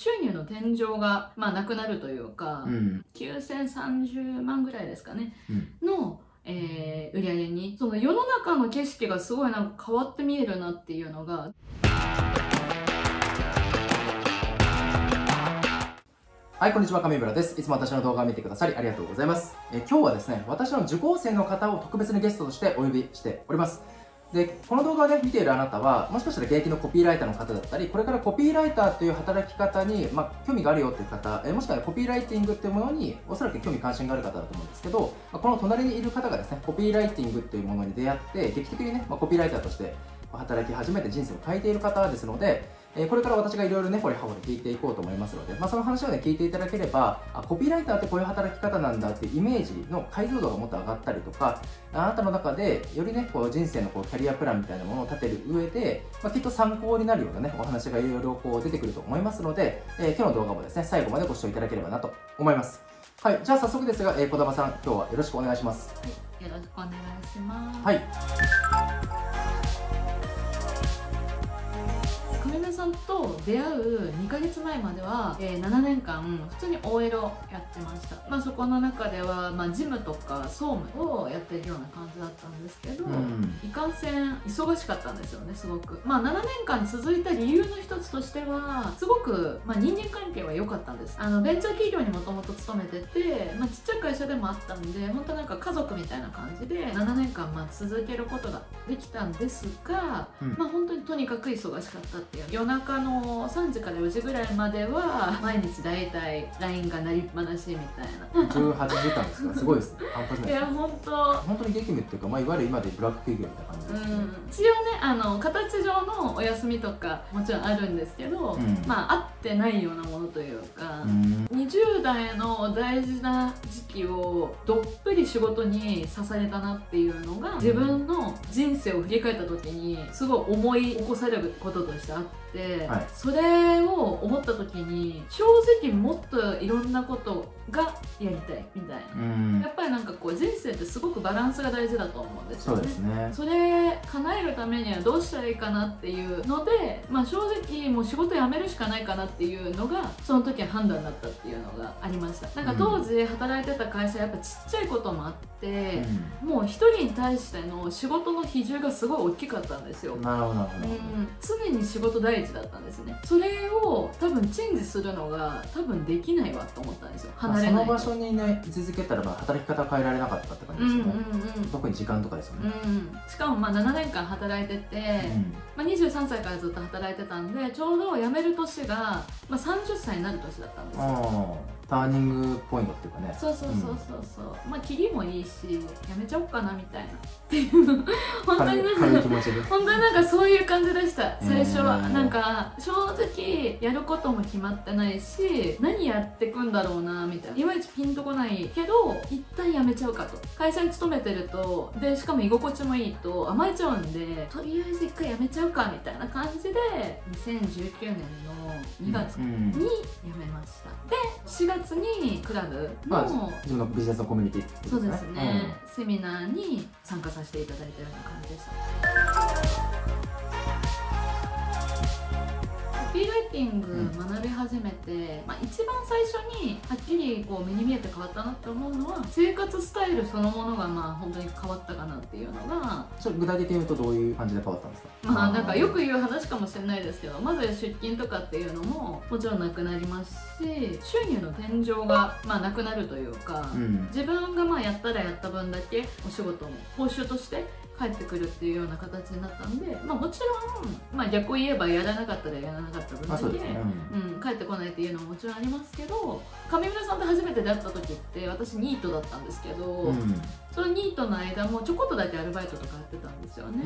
収入の天井が、まあ、なくなるというか、うん9030万ぐらいですかね、うんの、えー売り上げにその世の中の景色がすごいなんか変わって見えるなっていうのがはい、こんにちは、上村です。いつも私の動画を見てくださりありがとうございます。えー今日はですね、私の受講生の方を特別にゲストとしてお呼びしております。で、この動画をね、見ているあなたは、もしかしたら現役のコピーライターの方だったり、これからコピーライターという働き方に、まあ、興味があるよっていう方、えもしくはコピーライティングっていうものに、おそらく興味関心がある方だと思うんですけど、まあこの隣にいる方がですね、コピーライティングっていうものに出会って、劇的にね、まあ、コピーライターとして働き始めて人生を変えている方ですので、えーこれから私がいろいろね、これ、はこれ聞いていこうと思いますので、まあ、その話をね、聞いていただければ、あ、コピーライターってこういう働き方なんだっていうイメージの解像度がもっと上がったりとか、あなたの中でよりね、こう人生のこうキャリアプランみたいなものを立てる上で、まあ、きっと参考になるようなね、お話がいろいろこう出てくると思いますので、えー今日の動画もですね、最後までご視聴いただければなと思います。はい、じゃあ早速ですが、えー、小玉さん、今日はよろしくお願いします。よろしくお願いします。はい。んと出会う2ヶ月前までは、えー7年間普通に OL をやってました、まあ、そこの中では、まあ、事務とか総務をやってるような感じだったんですけど、うん。いかんせん忙しかったんですよねすごく。まあ7年間続いた理由の一つとしてはすごく、まあ、人間関係は良かったんです。あのベンチャー企業にもともと勤めてて、まあ、ちっちゃい会社でもあったんで本当なんか家族みたいな感じで7年間まあ続けることができたんですが、うん。まあ本当にとにかく忙しかったっていう。夜中の3時から4時ぐらいまでは毎日大体 LINE が鳴りっぱなしみたいな18時間ですか？すごいですね。半端ないですね。いや本当本当に激務っていうか、まあ、いわゆる今でブラック企業みたいな感じうですね。ん、一応ねあの形上のお休みとかもちろんあるんですけど、うんまあ合ってないようなものというか、うん20代の大事な時期をどっぷり仕事に刺されたなっていうのが自分の人生を振り返った時にすごい思い起こされることとしてあって、はいそれを思った時に正直もっといろんなことがやりたいみたいな。うんやっぱりなんかこう人生ってすごくバランスが大事だと思うんですよね。そうですね。それ叶えるためにはどうしたらいいかなっていうので、まあ、正直もう仕事辞めるしかないかなっていうのがその時は判断だったっていうのがありましたなんか当時働いてた会社やっぱちっちゃいこともあって、もう一人に対しての仕事の比重がすごい大きかったんですようんなるほどなるほど。うん、常に仕事第一だったんですね。それを多分チェンジするのが多分できないわと思ったんですよ。まあ離れないと。その場所にね居続けたらまあ働き方は変えられなかったって感じうんですうんうんよね。特に時間とかですよね。うん、しかもまあ7年間働いてて、まあ、23歳からずっと働いてたんでちょうど辞める年が、まあ、30歳になる年だったんですよターニングポイントっていうかね。そうそうそうそうそう、まあ切りもいいし辞めちゃおうかなみたいな。っていう本当になんか。本当になんかそういう感じでした。最初は、なんか正直やることも決まってないし何やってくんだろうなみたいな。いまいちピンとこないけど一旦やめちゃうかと。会社に勤めてるとでしかも居心地もいいと甘えちゃうんでとりあえず一回やめちゃうかみたいな感じで2019年の2月うんに辞めました、で4月にクラブの、まあ自分のビジネスのコミュニティってことそうですね、セミナーに参加させていただいたような感じでしたコピーライティング学び始めて、まあ、一番最初にはっきりこう目に見えて変わったなって思うのは生活スタイルそのものがまあ本当に変わったかなっていうのがうんそれ具体的に言うとどういう感じで変わったんですか？まあなんかよく言う話かもしれないですけどまず出勤とかっていうのももちろんなくなりますし収入の天井がまあなくなるというか、うん。自分がまあやったらやった分だけお仕事も報酬として返ってくるっていうような形になったんで、まあ、もちろん、まあ、逆を言えばやらなかったらやらなかった分だけ、まあそうですね。うん、帰ってこないっていうのももちろんありますけど上村さんと初めて出会った時って私ニートだったんですけど、うん。そのニートの間もちょこっとだけアルバイトとかやってたんですよね、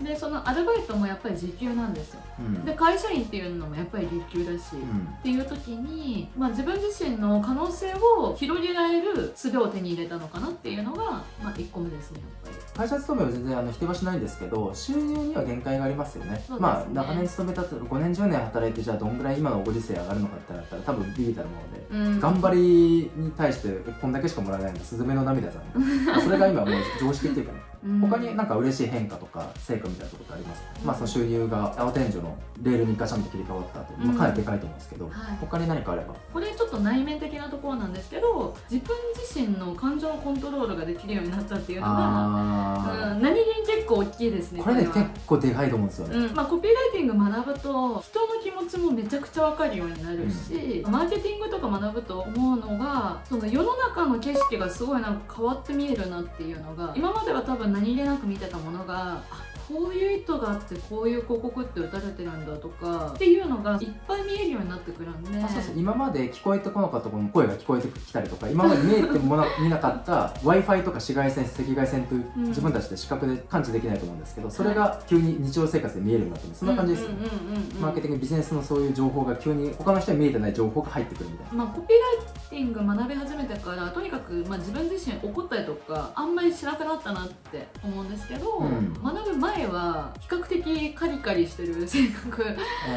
うん。でそのアルバイトもやっぱり時給なんですよ。うん。で会社員っていうのもやっぱり月給だし、うん。っていう時に、まあ、自分自身の可能性を広げられる術を手に入れたのかなっていうのが、まあ、1個目ですねやっぱり。会社勤めは全然あの否定はしないんですけど収入には限界がありますよね。ね。まあ長年勤めたと5年10年働いてじゃあどんぐらい今のご時世上がるのかってなったら多分ビビたるもので、うん。頑張りに対してこんだけしかもらえないのスズメの涙じゃんそれが今もう常識っていうかね。他になんか嬉しい変化とか成果みたいなところってありますか、うん。まあその収入が青天井のレールにガシャンと切り替わった後、まあ、かなりでかいと思うんですけど、はい。他に何かあれば？これちょっと内面的なところなんですけど自分自身の感情のコントロールができるようになったっていうのが、あうん、何気に結構大きいですねーこれねは。結構でかいと思うんですよね、うんまあ、コピーライティング学ぶと人の気持ちもめちゃくちゃ分かるようになるし、マーケティングとか学ぶと思うのがその世の中の景色がすごいなんか変わって見えるなっていうのが今までは多分何気なく見てたものがあこういう意図があってこういう広告って打たれてるんだとかっていうのがいっぱい見えるようになってくるんで。あそうそう。今まで聞こえてこなかったところの声が聞こえてきたりとか今まで見えてもな 見なかった w i f i とか紫外線赤外線といううん。自分たちで視覚で感知できないと思うんですけどそれが急に日常生活で見えるようになってる。そんな感じですよね、うんうんうんうんマーケティングビジネスのそういう情報が急に他の人に見えてない情報が入ってくるみたいな。まあ、コピーライティング学び始めてからとにかく、まあ、自分自身怒ったりとかあんまりしなくなったなって思うんですけど、うん。学ぶ前は比較的カリカリしてる性格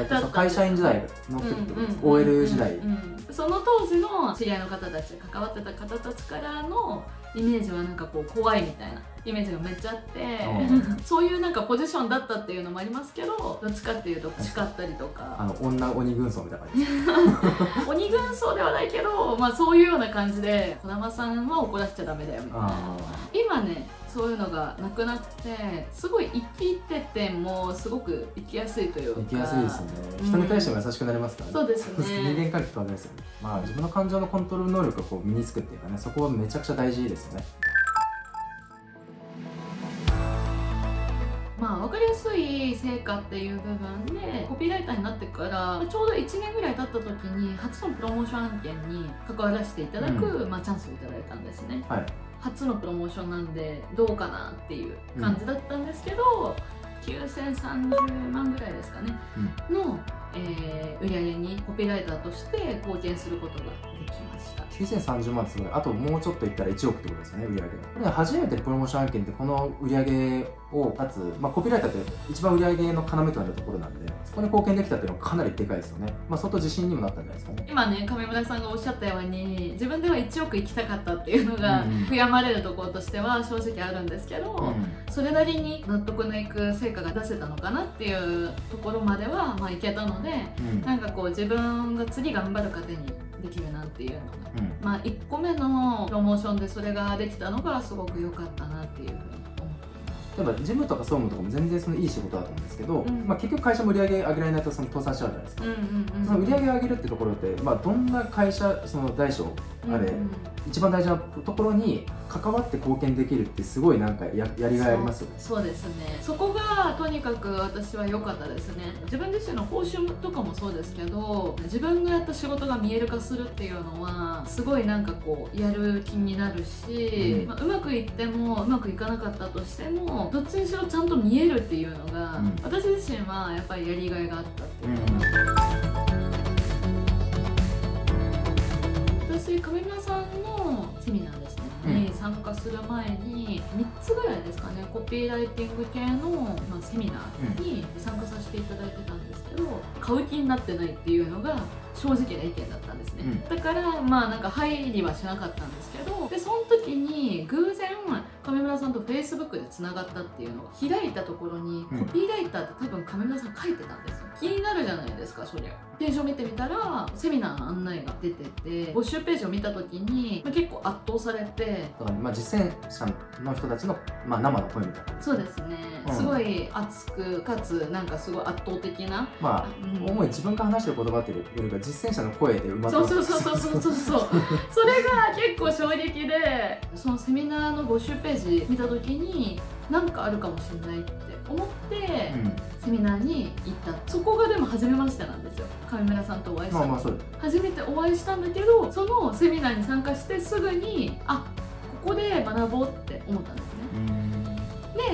だった会社員時代の時ってこと？です、OL 時代、うんうん。その当時の知り合いの方たち関わってた方たちからのイメージはなんかこう怖いみたいなイメージがめっちゃあって、う そういうなんかポジションだったっていうのもありますけどどっちかっていうと叱ったりとか。あの女鬼軍曹みたいな感じ。鬼軍曹ではないけど、まあ、そういうような感じで児玉さんは怒らせちゃダメだよみたいな。あ今ねそういうのがなくなってすごい生きててもすごく生きやすいというか。ー生きやすいですね。うん人に対しても優しくなりますからね、そうです 人ね間関係変わりますよね。まあ自分の感情のコントロール能力がこう身につくっていうかねそこはめちゃくちゃ大事ですよねまあ分かりやすい成果っていう部分でコピーライターになってからちょうど1年ぐらい経った時に初のプロモーション案件に関わらせていただく、まあ、チャンスをいただいたんですね。はい。初のプロモーションなんでどうかなっていう感じだったんですけど、9030万ぐらいですかね、の、えー売り上げにコピーライターとして貢献することができました。9030万ってすごい。あともうちょっといったら1億ってことですよね売り上げが。初めてプロモーション案件ってこの売り上げをかつ、まあ、コピーライターって一番売り上げの要となるところなんでそこに貢献できたっていうのはかなりでかいですよね。まあ相当自信にもなったんじゃないですかね。今ね上村さんがおっしゃったように自分では1億行きたかったっていうのがうん。悔やまれるところとしては正直あるんですけど、うそれなりに納得のいく成果が出せたのかなっていうところまではまあいけたのでんうん。なんかこう自分が次頑張る糧にできるなっていうのがうん。まあ1個目のプロモーションでそれができたのがすごく良かったなっていうふうに例えば事務とか総務とかも全然そのいい仕事だと思うんですけど、うん。まあ、結局会社も売り上げ上げられないとその倒産しちゃうじゃないですか、うんうんうんその売り上げを上げるってところって、まあ、どんな会社その大小あれ、うんうん。一番大事なところに関わって貢献できるってすごいなんかややりがいありますよね。そうですね。そこがとにかく私は良かったですね。自分自身の報酬とかもそうですけど自分のやった仕事が見える化するっていうのはすごいなんかこうやる気になるし、うん。まあ、うまくいってもうまくいかなかったとしてもどっちにしろちゃんと見えるっていうのが、うん。私自身はやっぱりやりがいがあったっていうのが、私上村さんのセミナーですね、うん。に参加する前に3つぐらいですかね。コピーライティング系の、まあ、セミナーに参加させていただいてたんですけど買う気になってないっていうのが正直な意見だったんですね、うん。だからまあなんか入りはしなかったんですけどでその時に偶然上村さんとフェイスブックでつながったっていうのが開いたところにうん。コピーライターって多分上村さん書いてたんですよ。気になるじゃないですかそりゃ。ページを見てみたらセミナーの案内が出てて募集ページを見た時に、まあ、結構圧倒されてだからまあ実践者の人たちの、まあ、生の声みたいなそうですね、うん。すごい熱くかつなんかすごい圧倒的な、まあうん。主に自分が話してる言葉っていうよりか実践者の声で埋まってそうそうそうそうそうそう。それが結構衝撃でそのセミナーの募集ページ見た時に何かあるかもしれないって思って、うん。セミナーに行った。そこがでも初めましてなんですよ。上村さんとお会いしたの、まあまあ初めてお会いしたんだけどそのセミナーに参加してすぐにあここで学ぼうって思ったんですね。うん。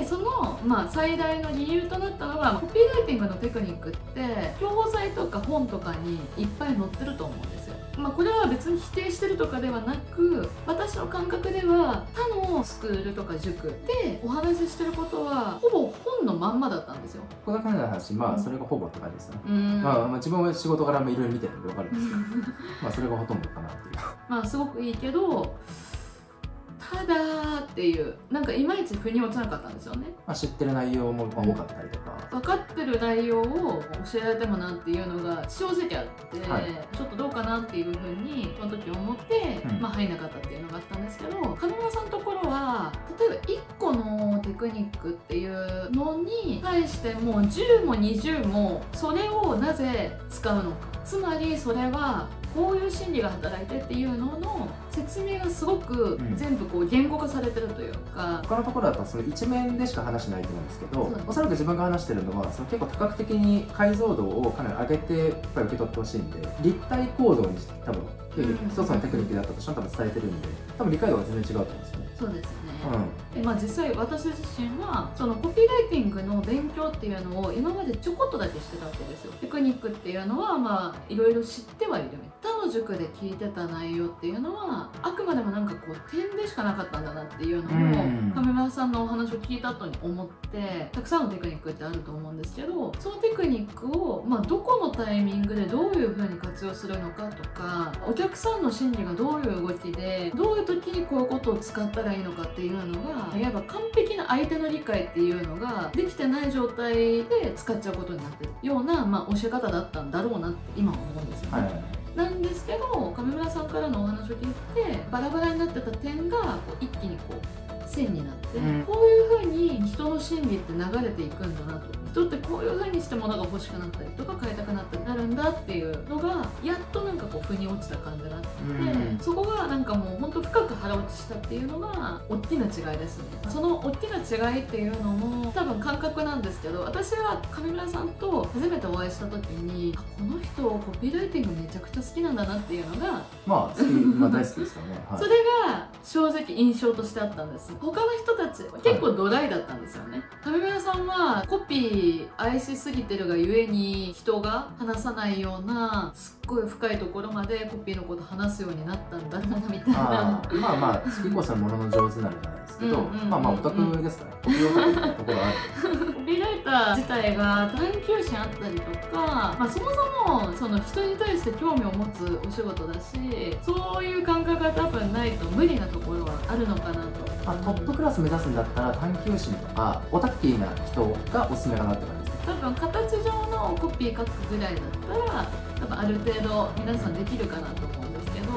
でその、まあ、最大の理由となったのはコピーライティングのテクニックって教材とか本とかにいっぱい載ってると思うんですよ、まあ、これは別に否定してるとかではなく私の感覚では他のスクールとか塾でお話ししてることはほぼ本のまんまだったんですよ。ここだけの話。まあそれがほぼって感じですよね、うん。まあ、まあ自分は仕事柄もいろいろ見てるんで分かるんですけど。まあそれがほとんどかなっていう。まあすごくいいけどただっていうなんかいまいち腑に落ちなかったんですよね。まあ、知ってる内容もまあ多かったりとか、分かってる内容を教えられてもなっていうのが正直あって、はい。ちょっとどうかなっていうふうにその時思って、うん。まあ入んなかったっていうのがあったんですけど金村さんのところは例えば1個のテクニックっていうのに対してもう10も20もそれをなぜ使うのか。つまりそれはこういう心理が働いてっていうのの説明がすごくうん。全部こう言語化されてるというか、他のところだとその一面でしか話してないと思うんですけどおそらく自分が話してるのはその結構多角的に解像度をかなり上げてやっぱり受け取ってほしいんで立体構造に多分うん。一つのテクニックだったとしても多分伝えてるんで多分理解度が全然違うと思うんですよね。そうですね、うでまあ、実際私自身はそのコピーライティングの勉強っていうのを今までちょこっとだけしてたわけですよ。テクニックっていうのはまあいろいろ知ってはいる他の塾で聞いてた内容っていうのはあくまでもなんかこう点でしかなかったんだなっていうのうん。を上村さんのお話を聞いた後に思ってたくさんのテクニックってあると思うんですけどそのテクニックを、まあ、どこのタイミングでどういうふうに活用するのかとかお客さんの心理がどういう動きでどういう時にこういうことを使ったらいいのかっていうのがいわば完璧な相手の理解っていうのができてない状態で使っちゃうことになってるような、まあ、教え方だったんだろうなって今は思うんですよね。はいなんですけど上村さんからのお話を聞いてバラバラになってた点がこう一気にこう線になって、うん。こういう風に人の心理って流れていくんだなと。人ってこういう風にして物が欲しくなったりとか買いたくなったりなるんだっていうのがやっとなんかこう腑に落ちた感じがあって、うんそこがなんかもう本当深く腹落ちしたっていうのが大きな違いですね。その大きな違いっていうのも多分感覚なんですけど私は上村さんと初めてお会いした時にあこの人コピーライティングめちゃくちゃ好きなんだなっていうのがまあ好き、まあ、大好きですよね。はい。それが正直印象としてあったんです他の人たち結構ドライだったんですよね。さんはコピー愛しすぎてるがゆえに人が話さないようなすっごい深いところまでコピーのこと話すようになったんだなみたいな。まあまあ好きこそものの上手なるじゃないですけど、うんうんまあまあオタクですからね。コピーオタクのところはある。コピーライター自体が探求心あったりとか、まあ、そもそもその人に対して興味を持つお仕事だしそういう感覚が多分ないと無理なところはあるのかなと。まあ、トップクラス目指すんだったら探求心とかオタッキーな人がおすすめかなって感じですね。多分形上のコピー書くぐらいだったら多分ある程度皆さんできるかなと思うんですけど、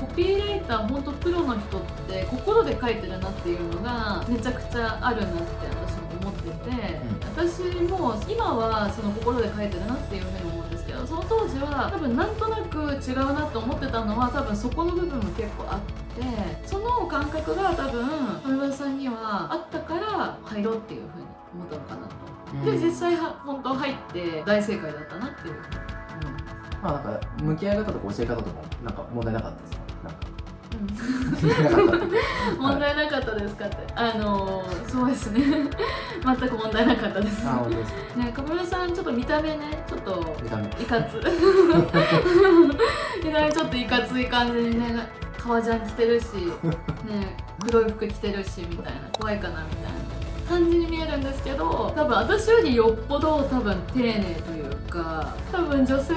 コピーライター本当プロの人って心で書いてるなっていうのがめちゃくちゃあるなって私も思ってて、私も今はその心で書いてるなっていうふうに思うんですけどその当時は多分なんとなく違うなと思ってたのは多分そこの部分も結構あってその感覚が多分上村さんにはあったから入ろうっていうふうに思ったのかなと。で実際は本当入って大正解だったなっていう、まあなんか向き合い方とか教え方とかもなんか問題なかったですか？うん 問題なかったですかって、あのーそうですね。全く問題なかったです。あですか？ね小室さんちょっと見た目ねちょっと見た目。いかつ。見た目ちょっといかつい感じにね革ジャン着てるし ね黒い服着てるしみたいな怖いかなみたいな感じに見えるんですけど多分私よりよっぽど多分丁寧というか多分女性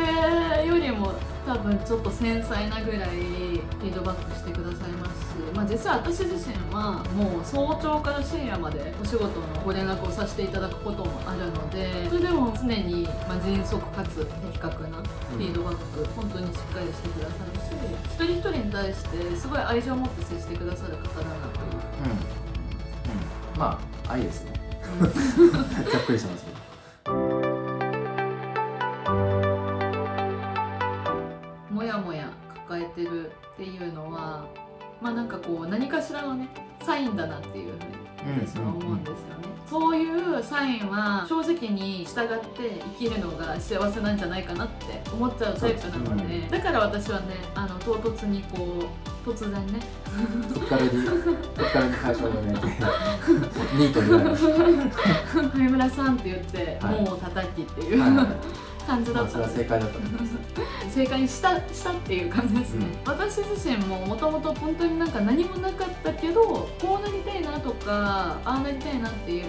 よりも多分ちょっと繊細なぐらいフィードバックしてくださいますし、まあ、実は私自身はもう早朝から深夜までお仕事のご連絡をさせていただくこともあるのでそれでも常にまあ迅速かつ的確なフィードバック、本当にしっかりしてくださるし一人一人に対してすごい愛情を持って接してくださる方だなという。うん、うん、まあ愛ですね。ざっくりしてますっていうのはまあなんかこう何かしらのねサインだなっていうふうに私は思うんですよね、そういうサインは正直に従って生きるのが幸せなんじゃないかなって思っちゃうタイプなので、うんだから私はねあの唐突にこう突然ね。とっかれにと っかれに会社を辞めてニートになりました上村さんって言って、はい。もう叩きっていう、はいはい感じだまあそれはった。んです正解だった正解にしたしたっていう感じですね、私自身ももともと本当になんか何もなかったけどこうなりたいなとかああなりたいなっていう、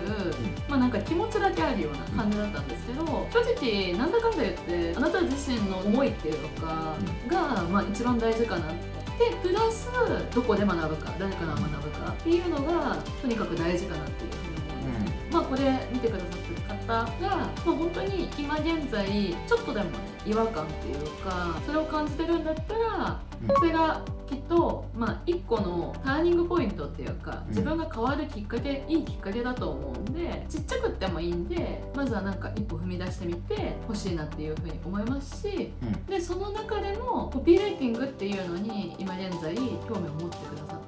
まあなんか気持ちだけあるような感じだったんですけど正直なんだかんだ言ってあなた自身の思いっていうのかが、まあ、一番大事かなって。でプラスどこで学ぶか誰から学ぶかっていうのがとにかく大事かなっていうふうに思います、ねまあこれ見てくださってが、まあ、本当に今現在ちょっとでもね違和感っていうかそれを感じてるんだったらうんそれがきっと、まあ、一個のターニングポイントっていうかうん自分が変わるきっかけいいきっかけだと思うんでちっちゃくってもいいんでまずはなんか一歩踏み出してみてほしいなっていうふうに思いますしうんでその中でもコピーライティングっていうのに今現在興味を持ってくださってる。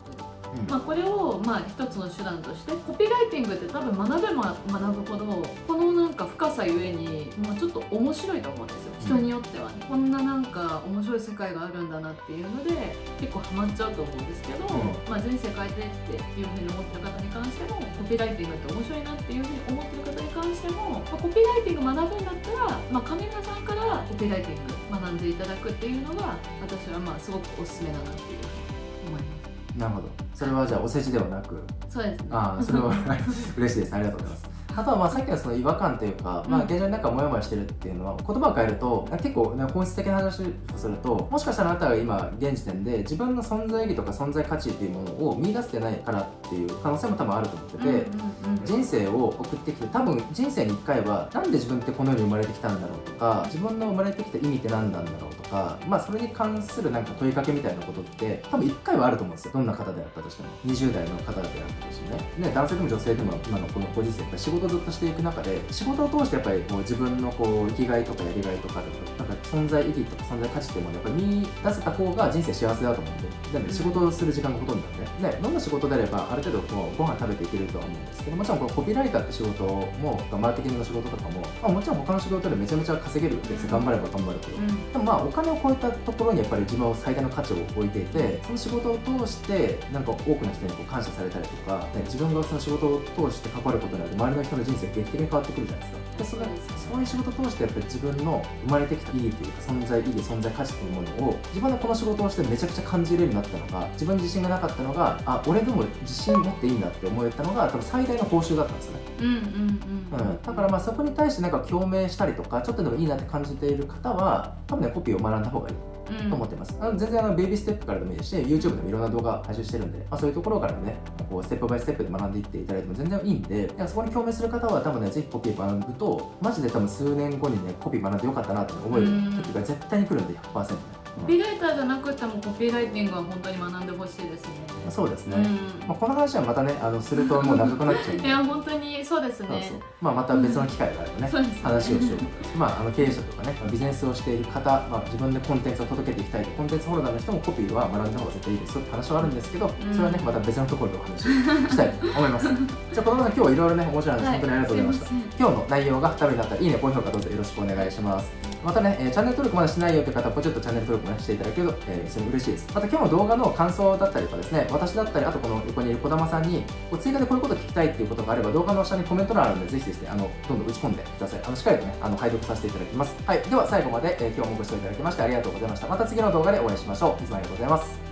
うん。まあ、これをまあ一つの手段としてコピーライティングって多分学べば学ぶほどこのなんか深さゆえにもうちょっと面白いと思うんですよ。人によってはね、こんななんか面白い世界があるんだなっていうので結構ハマっちゃうと思うんですけど、うん。まあ、人生変えてっていうふうに思ってる方に関してもコピーライティングって面白いなっていうふうに思ってる方に関しても、まあ、コピーライティング学ぶんだったら、まあ、上村さんからコピーライティング学んでいただくっていうのが私はまあすごくおすすめだなっていうふうに思います。なるほど。それはじゃあお世辞ではなく。そうですね。ああそれは 嬉しいです。ありがとうございますあとはまあさっきのその違和感というか、まあ、うん現状になんかモヤモヤしてるっていうのは言葉を変えると結構、ね、本質的な話をするともしかしたらあなたが今現時点で自分の存在意義とか存在価値っていうものを見出せてないからっていう可能性も多分あると思ってて、うんうんうん。人生を送ってきて多分人生に1回はなんで自分ってこの世に生まれてきたんだろうとか自分の生まれてきた意味って何なんだろうとかまあそれに関するなんか問いかけみたいなことって多分1回はあると思うんですよ。どんな方であったとしても。20代の方であったとしてね。ね男性でも女性でも今のこのご時世仕事をずっとしていく中で仕事を通してやっぱりこう自分のこう生きがいとかやりがいとかなんか存在意義とか存在価値っていうものをやっぱり見出せた方が人生幸せだと思うんでだって仕事をする時間がほとんどなんでねどんな仕事であればある程度こうご飯食べていけるとは思うんですけどもちろんこのコピーライターって仕事もマーケティングの仕事とかも、まあ、もちろん他の仕事でめちゃめちゃ稼げるんですよ。頑張れば頑張るほど。で。もまあお金を超えたところにやっぱり自分は最大の価値を置いていてその仕事を通してなんか多くの人にこう感謝されたりとか、ね、自分がその仕事を通して関わることによって周りの人の人生が劇的に変わってくるじゃないですか。でそれそういう仕事を通してやっぱり自分の生まれてきた意義というか存在意義存在価値というものを自分でこの仕事をしてめちゃくちゃ感じれるようになったのが自分に自信がなかったのがあ俺でも自信持っていいんだって思えたのが多分最大の報酬だったんですよね。うんうんうん。うん、だからまあそこに対してなんか共鳴したりとかちょっとでもいいなって感じている方は多分ねコピーを学んだ方がいい。うんと思ってます、あの全然あのベイビーステップからでもいいですし YouTube でもいろんな動画配信してるんで、まあ、そういうところからねこうステップバイステップで学んでいっていただいても全然いいんでそこに共鳴する方は多分ねぜひコピー学ぶとマジで多分数年後にねコピー学んでよかったなって思える時が絶対に来るんで100%ね、ピーライターじゃなくてもコピーライティングは本当に学んでほしいですね。うん、そうですね、うんまあ、この話はまたねあのするともう長くなっちゃういや本当にそうですね。まあ、また別の機会があればね、そうですね話をしようと思います。まあ、あの経営者とかね、ビジネスをしている方、まあ、自分でコンテンツを届けていきたいと、コンテンツホルダーの人もコピーは学んだ方が絶対いいですよって話はあるんですけど、それはね、また別のところでお話ししたいと思います。じゃあ、このまま今日はいろいろね、面白い話、本当にありがとうございました。今日の内容がためになったら、いいね、高評価どうぞよろしくお願いします。またね、えチャンネル登録まだしないよって方は、ポチッとチャンネル登録も、ね、していただけると、えー非常に嬉しいです。また今日の動画の感想だったりとかですね、私だったり、あとこの横にいる児玉さんに、こう追加でこういうこと聞きたいっていうことがあれば、動画の下にコメント欄あるので、ぜひですね、あの、どんどん打ち込んでください。あの、しっかりとね、あの、解読させていただきます。はい。では、最後まで、えー今日もご視聴いただきましてありがとうございました。また次の動画でお会いしましょう。いつもありがとうございます。